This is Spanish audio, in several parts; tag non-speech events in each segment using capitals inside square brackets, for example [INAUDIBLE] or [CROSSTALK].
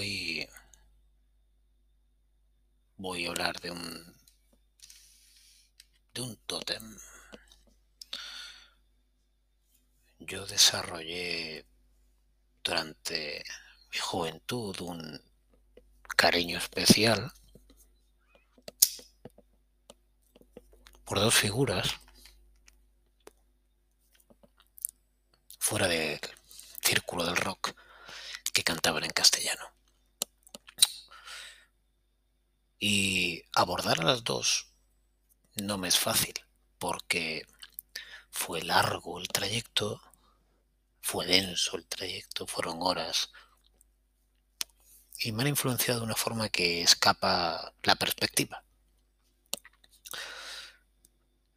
Hoy voy a hablar de un de un tótem. Yo desarrollé durante mi juventud un cariño especial por dos figuras fuera del círculo del rock que cantaban en castellano. Y abordar a las dos no me es fácil, porque fue largo el trayecto, fue denso el trayecto, fueron horas, y me han influenciado de una forma que escapa la perspectiva.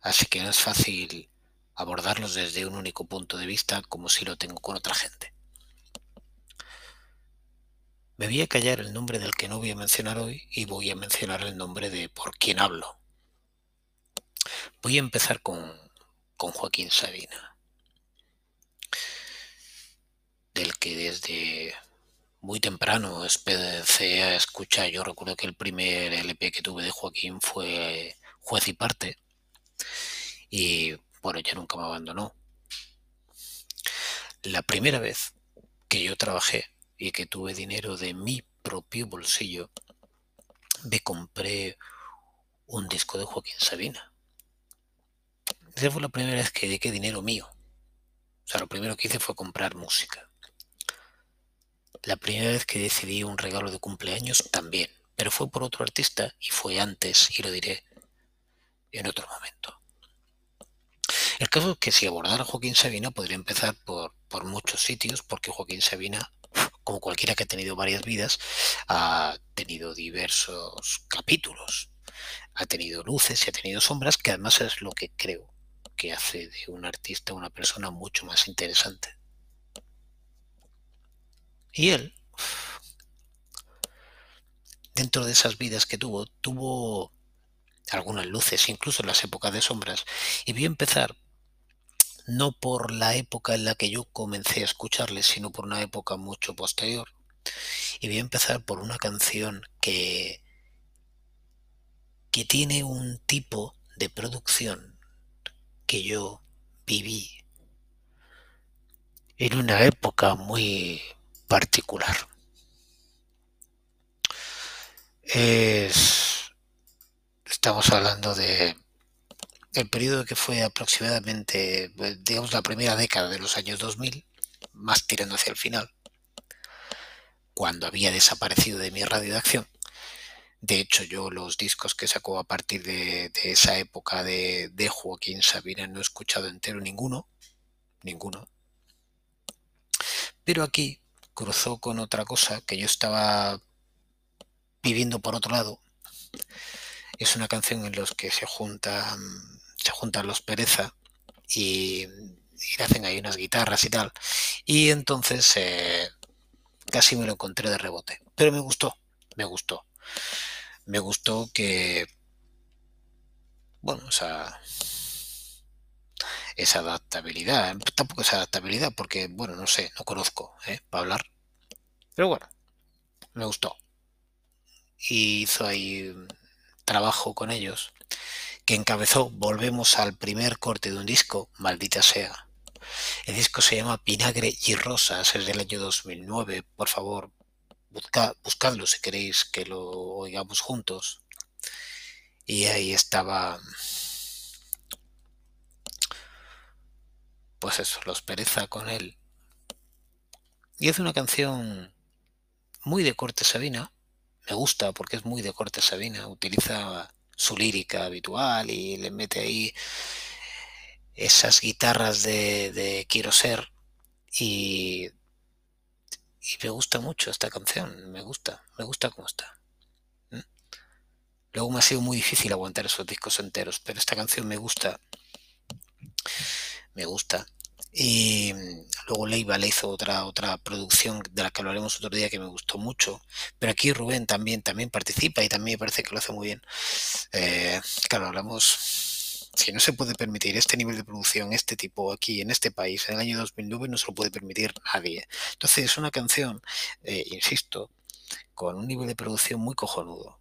Así que no es fácil abordarlos desde un único punto de vista como si lo tengo con otra gente. Me voy a callar el nombre del que no voy a mencionar hoy y voy a mencionar el nombre de por quién hablo. Voy a empezar con, con Joaquín Sabina, del que desde muy temprano empecé a escuchar. Yo recuerdo que el primer LP que tuve de Joaquín fue Juez y Parte. Y bueno, ya nunca me abandonó. La primera vez que yo trabajé y que tuve dinero de mi propio bolsillo, me compré un disco de Joaquín Sabina. Esa fue la primera vez que dediqué dinero mío. O sea, lo primero que hice fue comprar música. La primera vez que decidí un regalo de cumpleaños también, pero fue por otro artista y fue antes, y lo diré en otro momento. El caso es que si abordara Joaquín Sabina podría empezar por, por muchos sitios, porque Joaquín Sabina como cualquiera que ha tenido varias vidas, ha tenido diversos capítulos, ha tenido luces y ha tenido sombras, que además es lo que creo que hace de un artista una persona mucho más interesante. Y él, dentro de esas vidas que tuvo, tuvo algunas luces, incluso en las épocas de sombras, y vio empezar no por la época en la que yo comencé a escucharle, sino por una época mucho posterior. Y voy a empezar por una canción que, que tiene un tipo de producción que yo viví en una época muy particular. Es, estamos hablando de el periodo que fue aproximadamente, pues, digamos, la primera década de los años 2000, más tirando hacia el final, cuando había desaparecido de mi radio de acción. De hecho, yo los discos que sacó a partir de, esa época de, de, Joaquín Sabina no he escuchado entero ninguno, ninguno. Pero aquí cruzó con otra cosa que yo estaba viviendo por otro lado. Es una canción en la que se juntan se juntan los pereza y, hacen ahí unas guitarras y tal. Y entonces eh, casi me lo encontré de rebote. Pero me gustó, me gustó. Me gustó que, bueno, esa, esa adaptabilidad, tampoco esa adaptabilidad porque, bueno, no sé, no conozco ¿eh? para hablar. Pero bueno, me gustó. Y hizo ahí trabajo con ellos que encabezó Volvemos al primer corte de un disco, maldita sea. El disco se llama Vinagre y Rosas, es del año 2009. Por favor, buscadlo si queréis que lo oigamos juntos. Y ahí estaba, pues eso, los pereza con él. Y es una canción muy de corte Sabina. Me gusta porque es muy de corte Sabina. Utiliza su lírica habitual y le mete ahí esas guitarras de, quiero ser y, y, me gusta mucho esta canción, me gusta, me gusta cómo está. Luego me ha sido muy difícil aguantar esos discos enteros, pero esta canción me gusta, me gusta. Y mm, luego Leiva le hizo otra, otra producción de la que hablaremos otro día que me gustó mucho. Pero aquí Rubén también, también participa y también me parece que lo hace muy bien. Eh, claro, hablamos, si no se puede permitir este nivel de producción, este tipo aquí en este país, en el año 2009 no se lo puede permitir nadie. Entonces es una canción, eh, insisto, con un nivel de producción muy cojonudo.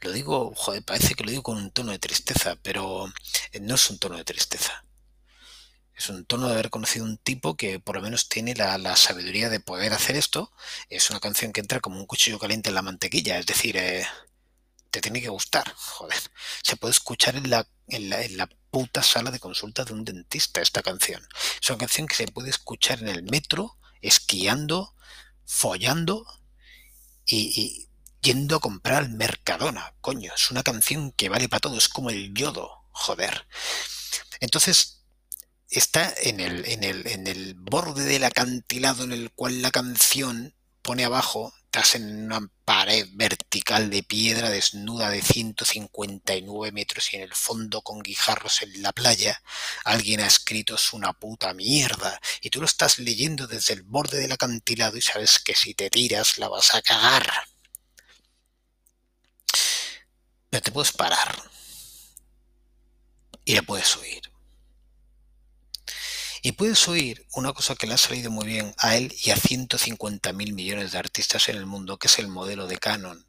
Lo digo, joder, parece que lo digo con un tono de tristeza, pero eh, no es un tono de tristeza. Es un tono de haber conocido un tipo que por lo menos tiene la, sabiduría de poder hacer esto. Es una canción que entra como un cuchillo caliente en la mantequilla, es decir, eh, te tiene que gustar, [LAUGHS] joder. Se puede escuchar en la, en la, puta sala de consulta de un dentista esta canción. Es una canción que se puede escuchar en el metro, esquiando, follando y, yendo a comprar al Mercadona. Coño, es una canción que vale para todo, es como el yodo, joder. Entonces, está en el, en el, en el borde del acantilado en el cual la canción pone abajo estás en una pared vertical de piedra desnuda de 159 metros y en el fondo con guijarros en la playa, alguien ha escrito es una puta mierda y tú lo estás leyendo desde el borde del acantilado y sabes que si te tiras la vas a cagar. Pero te puedes parar y la puedes oír. Y puedes oír una cosa que le ha salido muy bien a él y a 150 mil millones de artistas en el mundo, que es el modelo de Canon.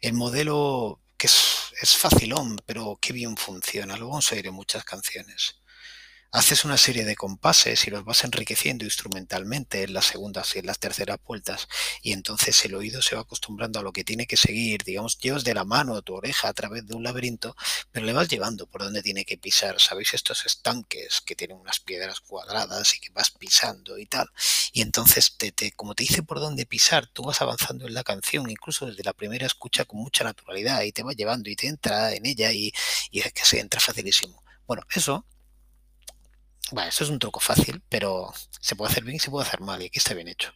El modelo que es, es pero que bien funciona. Lo vamos a oír en muchas canciones haces una serie de compases y los vas enriqueciendo instrumentalmente en las segundas y en las terceras vueltas y entonces el oído se va acostumbrando a lo que tiene que seguir, digamos, llevas de la mano a tu oreja a través de un laberinto, pero le vas llevando por donde tiene que pisar, ¿sabéis? Estos estanques que tienen unas piedras cuadradas y que vas pisando y tal, y entonces te, como te dice por dónde pisar, tú vas avanzando en la canción, incluso desde la primera escucha con mucha naturalidad y te va llevando y te entra en ella y, y es que se entra facilísimo. Bueno, eso bueno, eso es un truco fácil, pero se puede hacer bien y se puede hacer mal, y aquí está bien hecho.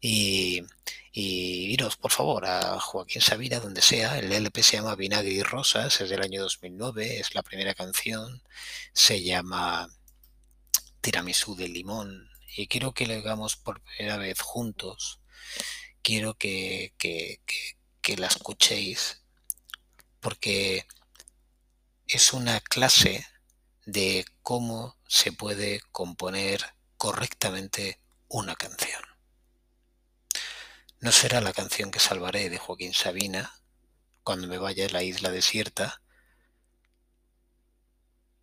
Y, iros, por favor, a Joaquín Sabina, donde sea. El LP se llama Vinagre y Rosas, es del año 2009, es la primera canción. Se llama Tiramisú de Limón. Y quiero que lo hagamos por primera vez juntos. Quiero que, que, que la escuchéis, porque es una clase de cómo se puede componer correctamente una canción. No será la canción que salvaré de Joaquín Sabina cuando me vaya a la isla desierta,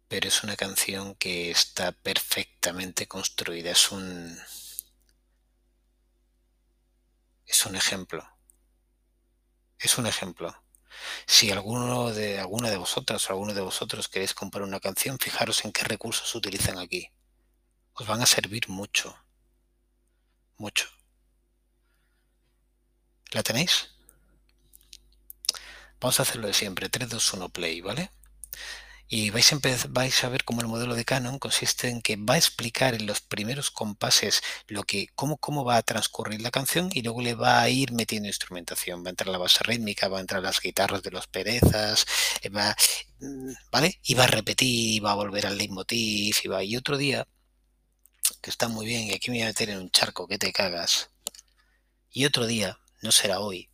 pero es una canción que está perfectamente construida, es un es un ejemplo. Es un ejemplo. Si alguno de alguna de vosotras o alguno de vosotros queréis comprar una canción, fijaros en qué recursos utilizan aquí. Os van a servir mucho. Mucho. ¿La tenéis? Vamos a hacerlo de siempre. 3, 2, 1, play, ¿vale? Y vais a, ver cómo el modelo de Canon consiste en que va a explicar en los primeros compases lo que, cómo, cómo va a transcurrir la canción y luego le va a ir metiendo instrumentación. Va a entrar la base rítmica, va a entrar las guitarras de los perezas, eh, va, mm, ¿vale? Y va a repetir, y va a volver al leitmotiv, y va. Y otro día, que está muy bien, y aquí me voy a meter en un charco que te cagas. Y otro día, no será hoy,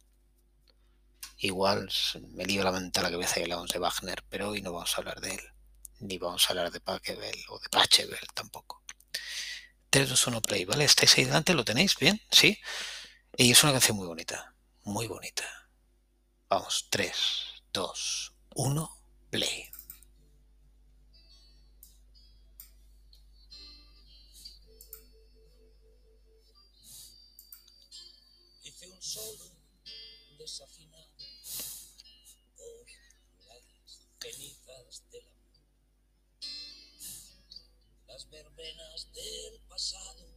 Igual me lío la mente a la cabeza y hablamos de Wagner, pero hoy no vamos a hablar de él. Ni vamos a hablar de Pachelbel o de Pachelbel tampoco. 3, 2, 1, play, ¿vale? ¿Estáis ahí delante? ¿Lo tenéis? ¿Bien? ¿Sí? Y es una canción muy bonita. Muy bonita. Vamos, 3, 2, 1, play. Del pasado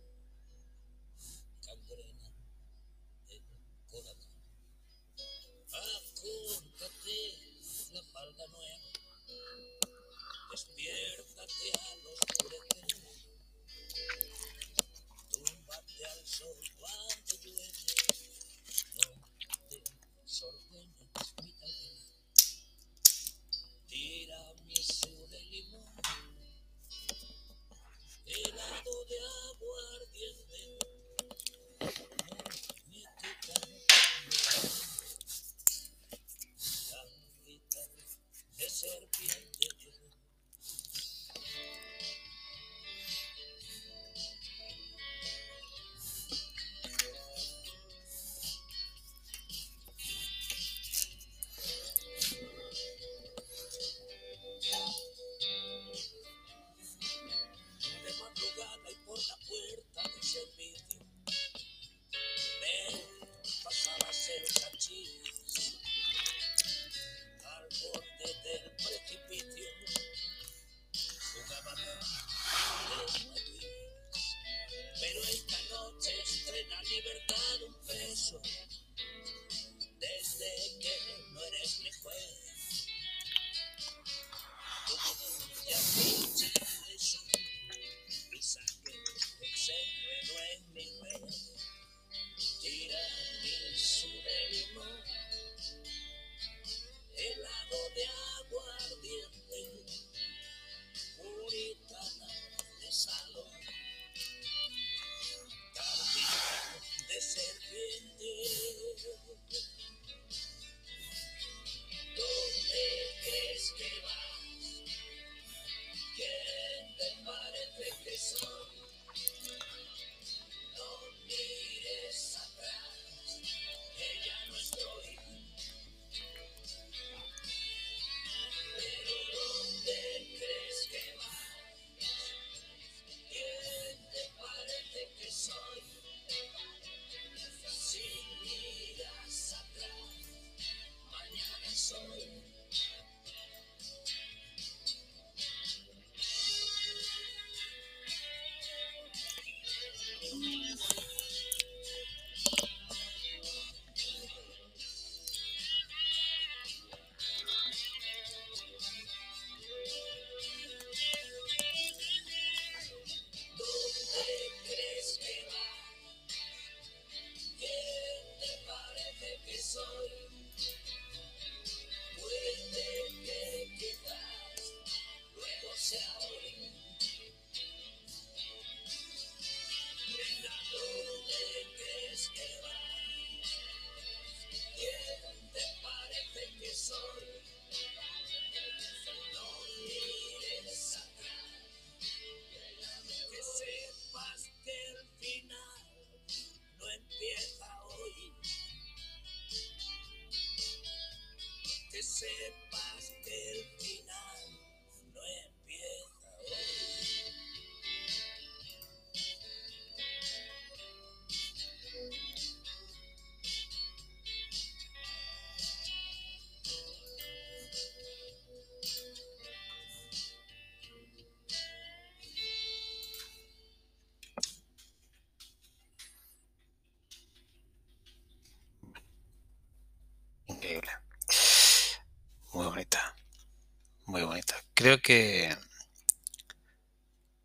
creo que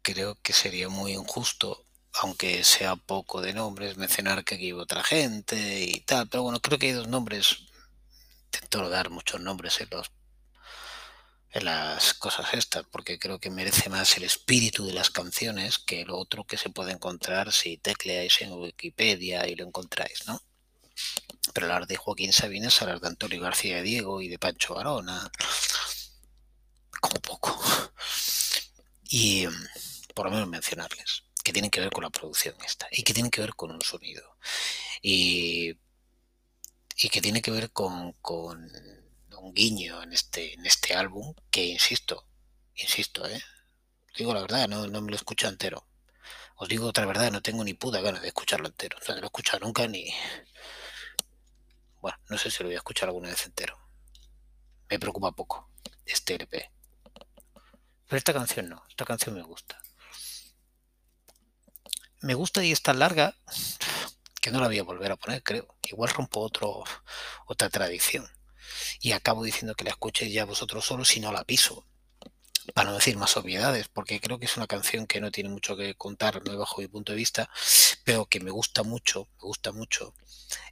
creo que sería muy injusto, aunque sea poco de nombres, mencionar que aquí otra gente y tal, pero bueno, creo que hay dos nombres. Intento dar muchos nombres en los en las cosas estas, porque creo que merece más el espíritu de las canciones que lo otro que se puede encontrar si tecleáis en Wikipedia y lo encontráis, ¿no? Pero hablar de Joaquín Sabina hablar de Antonio García Diego y de Pancho Como poco. [LAUGHS] Y por lo menos mencionarles, que tienen que ver con la producción esta, y que tienen que ver con un sonido, y, y que tiene que ver con, con un guiño en este, en este álbum que, insisto, insisto, ¿eh? digo la verdad, no, no me lo escucho entero. Os digo otra verdad, no tengo ni puta gana de escucharlo entero. O sea, no lo he escuchado nunca ni... Bueno, no sé si lo voy a escuchar alguna vez entero. Me preocupa poco este LP. Pero esta canción no, esta canción me gusta. Me gusta y es tan larga que no la voy a volver a poner, creo. Igual rompo otro, otra tradición y acabo diciendo que la escuchéis ya vosotros solos si no la piso. Para no decir más obviedades, porque creo que es una canción que no tiene mucho que contar bajo mi punto de vista, pero que me gusta mucho, me gusta mucho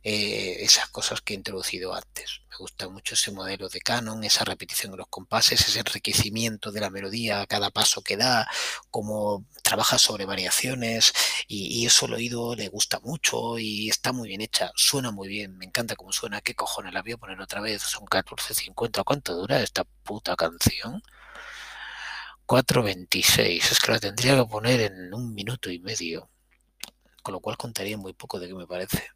eh, esas cosas que he introducido antes. Me gusta mucho ese modelo de canon, esa repetición de los compases, ese enriquecimiento de la melodía a cada paso que da, cómo trabaja sobre variaciones y, eso el oído le gusta mucho y está muy bien hecha, suena muy bien, me encanta cómo suena, qué cojones, la voy a poner otra vez, son 14.50, ¿cuánto dura esta puta canción? 4.26, es que la tendría que poner en un minuto y medio, con lo cual contaría muy poco de qué me parece.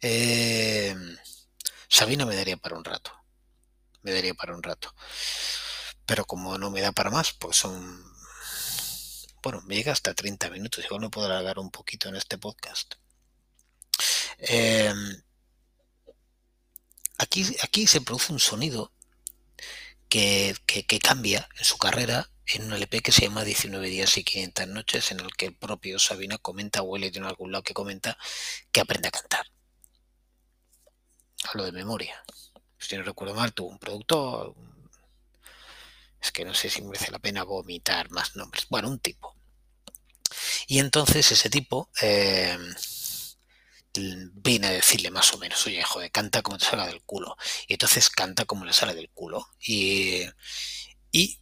Eh, Sabina me daría para un rato. Me daría para un rato. Pero como no me da para más, pues son... Bueno, me llega hasta 30 minutos. Igual no puedo alargar un poquito en este podcast. Eh, aquí, aquí se produce un sonido que, cambia en su carrera en un LP que se llama 19 días y 500 noches, en el que el propio Sabina comenta, o él en algún lado que comenta, que aprende a cantar hablo de memoria. Si no recuerdo mal, tuvo un productor. Es que no sé si merece la pena vomitar más nombres. Bueno, un tipo. Y entonces ese tipo eh, viene a decirle más o menos, oye, joder, canta como te salga del culo. Y entonces canta como le sale del culo. Y, y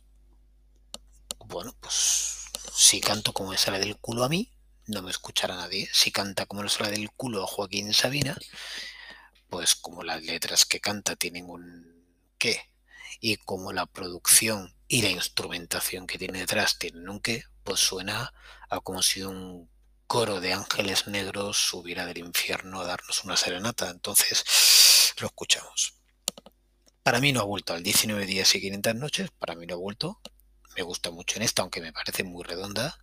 bueno, pues si canto como le sale del culo a mí, no me escuchará nadie. Si canta como le sale del culo a Joaquín Sabina, pues como las letras que canta tienen un qué y como la producción y la instrumentación que tiene detrás tienen un qué, pues suena a como si un coro de ángeles negros subiera del infierno a darnos una serenata. Entonces lo escuchamos. Para mí no ha vuelto al 19 días y 500 noches, para mí no ha vuelto, me gusta mucho en esta, aunque me parece muy redonda,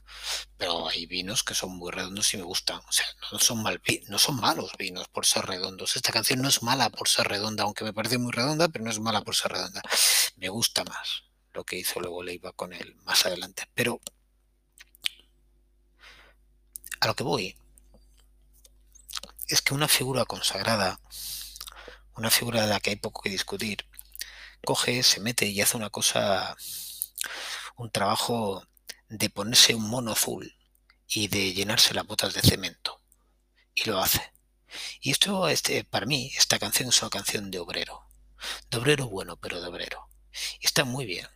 pero hay vinos que son muy redondos y me gustan. O sea, no son, mal, no son malos vinos por ser redondos. Esta canción no es mala por ser redonda, aunque me parece muy redonda, pero no es mala por ser redonda. Me gusta más lo que hizo luego Leiva con él más adelante. Pero a lo que voy es que una figura consagrada, una figura de la que hay poco que discutir, coge, se mete y hace una cosa un trabajo de ponerse un mono azul y de llenarse las botas de cemento. Y lo hace. Y esto, este, para mí, esta canción es una canción de obrero. De obrero bueno, pero de obrero. Y está muy bien.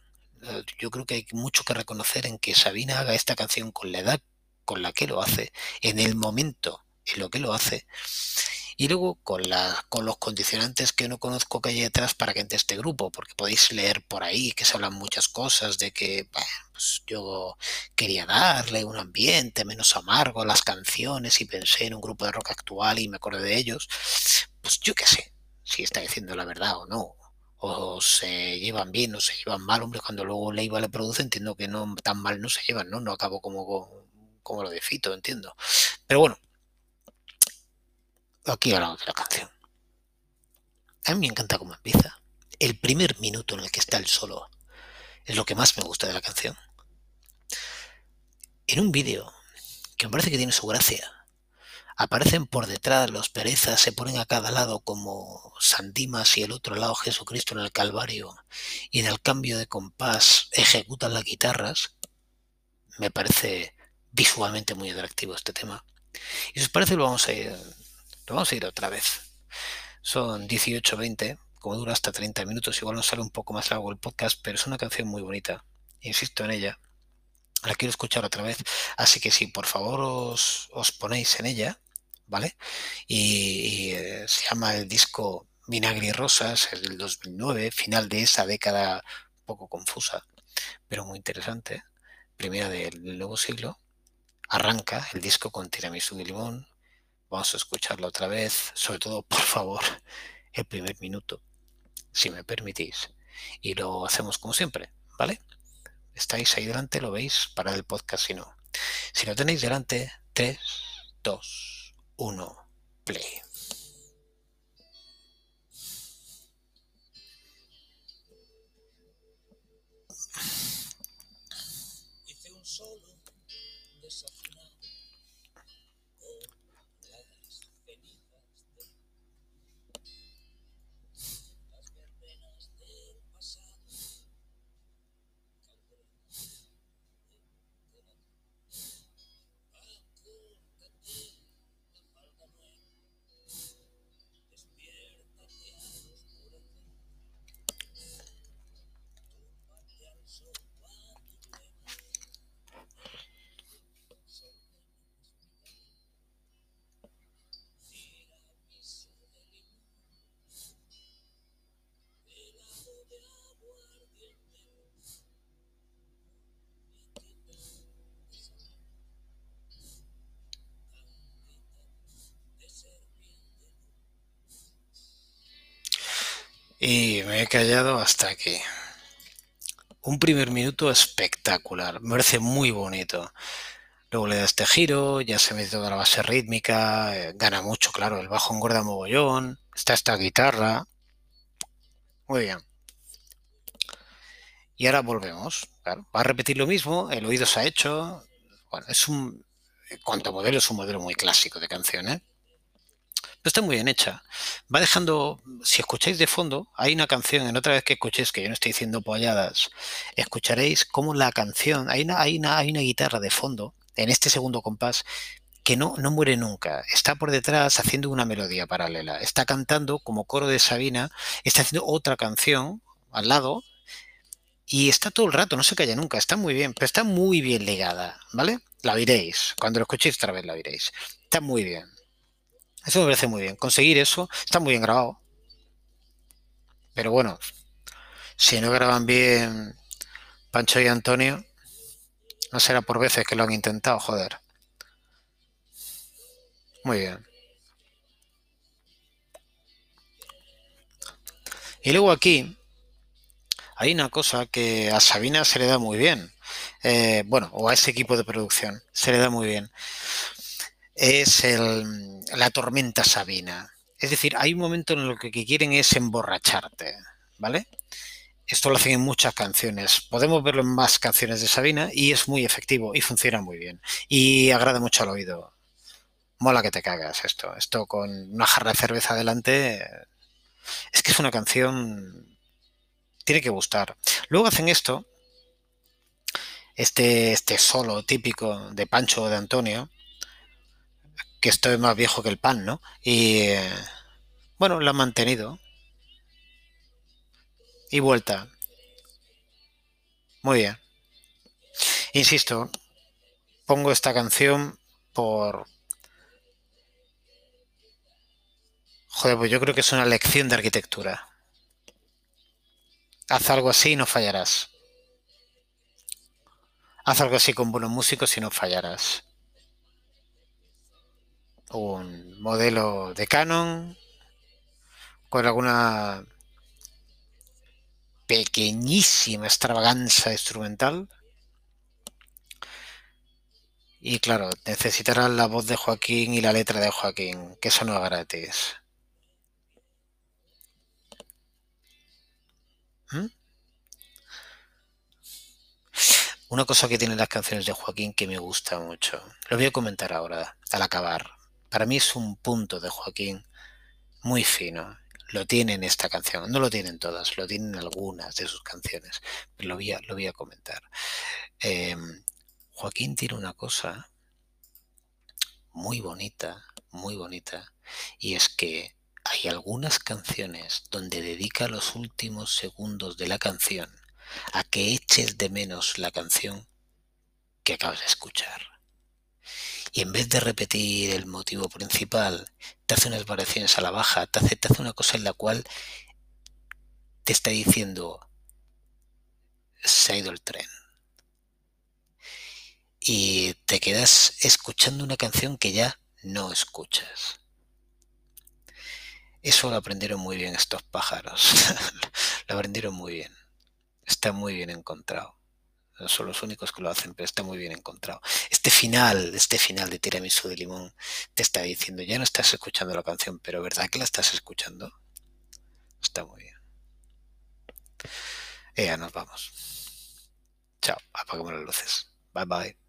Yo creo que hay mucho que reconocer en que Sabina haga esta canción con la edad con la que lo hace, en el momento en lo que lo hace, y luego con, la, con los condicionantes que no conozco que hay detrás para que entre este grupo, porque podéis leer por ahí que se hablan muchas cosas de que pues yo quería darle un ambiente menos amargo a las canciones y pensé en un grupo de rock actual y me acordé de ellos. Pues yo qué sé, si está diciendo la verdad o no. O se llevan bien o se llevan mal, hombre, cuando luego Leiva le produce, entiendo que no tan mal no se llevan, ¿no? No acabo como, como lo de Fito, entiendo. Pero bueno, aquí hablamos de la canción. A mí me encanta cómo empieza. El primer minuto en el que está el solo es lo que más me gusta de la canción. En un vídeo que me parece que tiene su gracia, aparecen por detrás los perezas, se ponen a cada lado como Sandimas y el otro lado Jesucristo en el Calvario, y en el cambio de compás ejecutan las guitarras, me parece visualmente muy atractivo este tema. Y si os parece, lo vamos a ir, lo vamos a ir otra vez. Son 18-20, como dura hasta 30 minutos, igual nos sale un poco más largo el podcast, pero es una canción muy bonita. Insisto en ella. La quiero escuchar otra vez. Así que si por favor os, ponéis en ella, ¿vale? Y, eh, se llama el disco Vinagre y Rosas, es del 2009, final de esa década poco confusa, pero muy interesante, primera del nuevo siglo. Arranca el disco con tiramisú y limón. Vamos a escucharlo otra vez, sobre todo, [LAUGHS] por favor, el primer minuto, si me permitís. Y lo hacemos como siempre, ¿vale? Estáis ahí delante, lo veis, para el podcast si no. Si lo tenéis delante, 3, 2, 1, play. Y me he callado hasta aquí. Un primer minuto espectacular, me parece muy bonito. Luego le da este giro, ya se mete toda la base rítmica, eh, gana mucho, claro, el bajo engorda mogollón, está esta guitarra. Muy bien. Y ahora volvemos. Va a repetir lo mismo, el oído se ha hecho. Bueno, es un. Cuanto modelo, es un modelo muy clásico de canción, ¿eh? Pero está muy bien hecha. Va dejando, si escucháis de fondo, hay una canción, en otra vez que escuchéis, que yo no estoy diciendo polladas, escucharéis cómo la canción, hay una, hay una, hay una guitarra de fondo, en este segundo compás, que no, no muere nunca. Está por detrás haciendo una melodía paralela. Está cantando como coro de Sabina, está haciendo otra canción al lado y está todo el rato, no se calla nunca. Está muy bien, pero está muy bien ligada, ¿vale? La oiréis. Cuando lo escuchéis otra vez la oiréis. Está muy bien. Eso me parece muy bien. Conseguir eso está muy bien grabado. Pero bueno, si no graban bien Pancho y Antonio, no será por veces que lo han intentado, joder. Muy bien. Y luego aquí hay una cosa que a Sabina se le da muy bien. Eh, bueno, o a ese equipo de producción se le da muy bien. Es el, la tormenta Sabina. Es decir, hay un momento en el que, quieren es emborracharte, ¿vale? Esto lo hacen en muchas canciones. Podemos verlo en más canciones de Sabina y es muy efectivo y funciona muy bien. Y agrada mucho al oído. Mola que te cagas esto. Esto con una jarra de cerveza adelante. Es que es una canción. Tiene que gustar. Luego hacen esto. Este, este solo típico de Pancho o de Antonio. Que esto es más viejo que el pan, ¿no? Y bueno, lo han mantenido. Y vuelta. Muy bien. Insisto, pongo esta canción por... Joder, pues yo creo que es una lección de arquitectura. Haz algo así y no fallarás. Haz algo así con buenos músicos y no fallarás. Un modelo de Canon con alguna pequeñísima extravaganza instrumental. Y claro, necesitarán la voz de Joaquín y la letra de Joaquín, que eso no es gratis. ¿Mm? Una cosa que tienen las canciones de Joaquín que me gusta mucho. Lo voy a comentar ahora, al acabar. Para mí es un punto de Joaquín muy fino. Lo tiene en esta canción. No lo tienen todas, lo tienen algunas de sus canciones. Pero lo voy a, lo comentar. Eh, Joaquín tiene una cosa muy bonita, muy bonita, y es que hay algunas canciones donde dedica los últimos segundos de la canción a que eches de menos la canción que acabas de escuchar. Y en vez de repetir el motivo principal, te hace unas variaciones a la baja, te hace, una cosa en la cual te está diciendo, se ha ido el tren. Y te quedas escuchando una canción que ya no escuchas. Eso lo aprendieron muy bien estos pájaros. [LAUGHS] lo aprendieron muy bien. Está muy bien encontrado. Son los únicos que lo hacen, pero está muy bien encontrado. Este final, este final de Tiramisu de Limón, te está diciendo, ya no estás escuchando la canción, pero ¿verdad que la estás escuchando? Está muy bien. Ya nos vamos. Chao, apagamos las luces. Bye bye.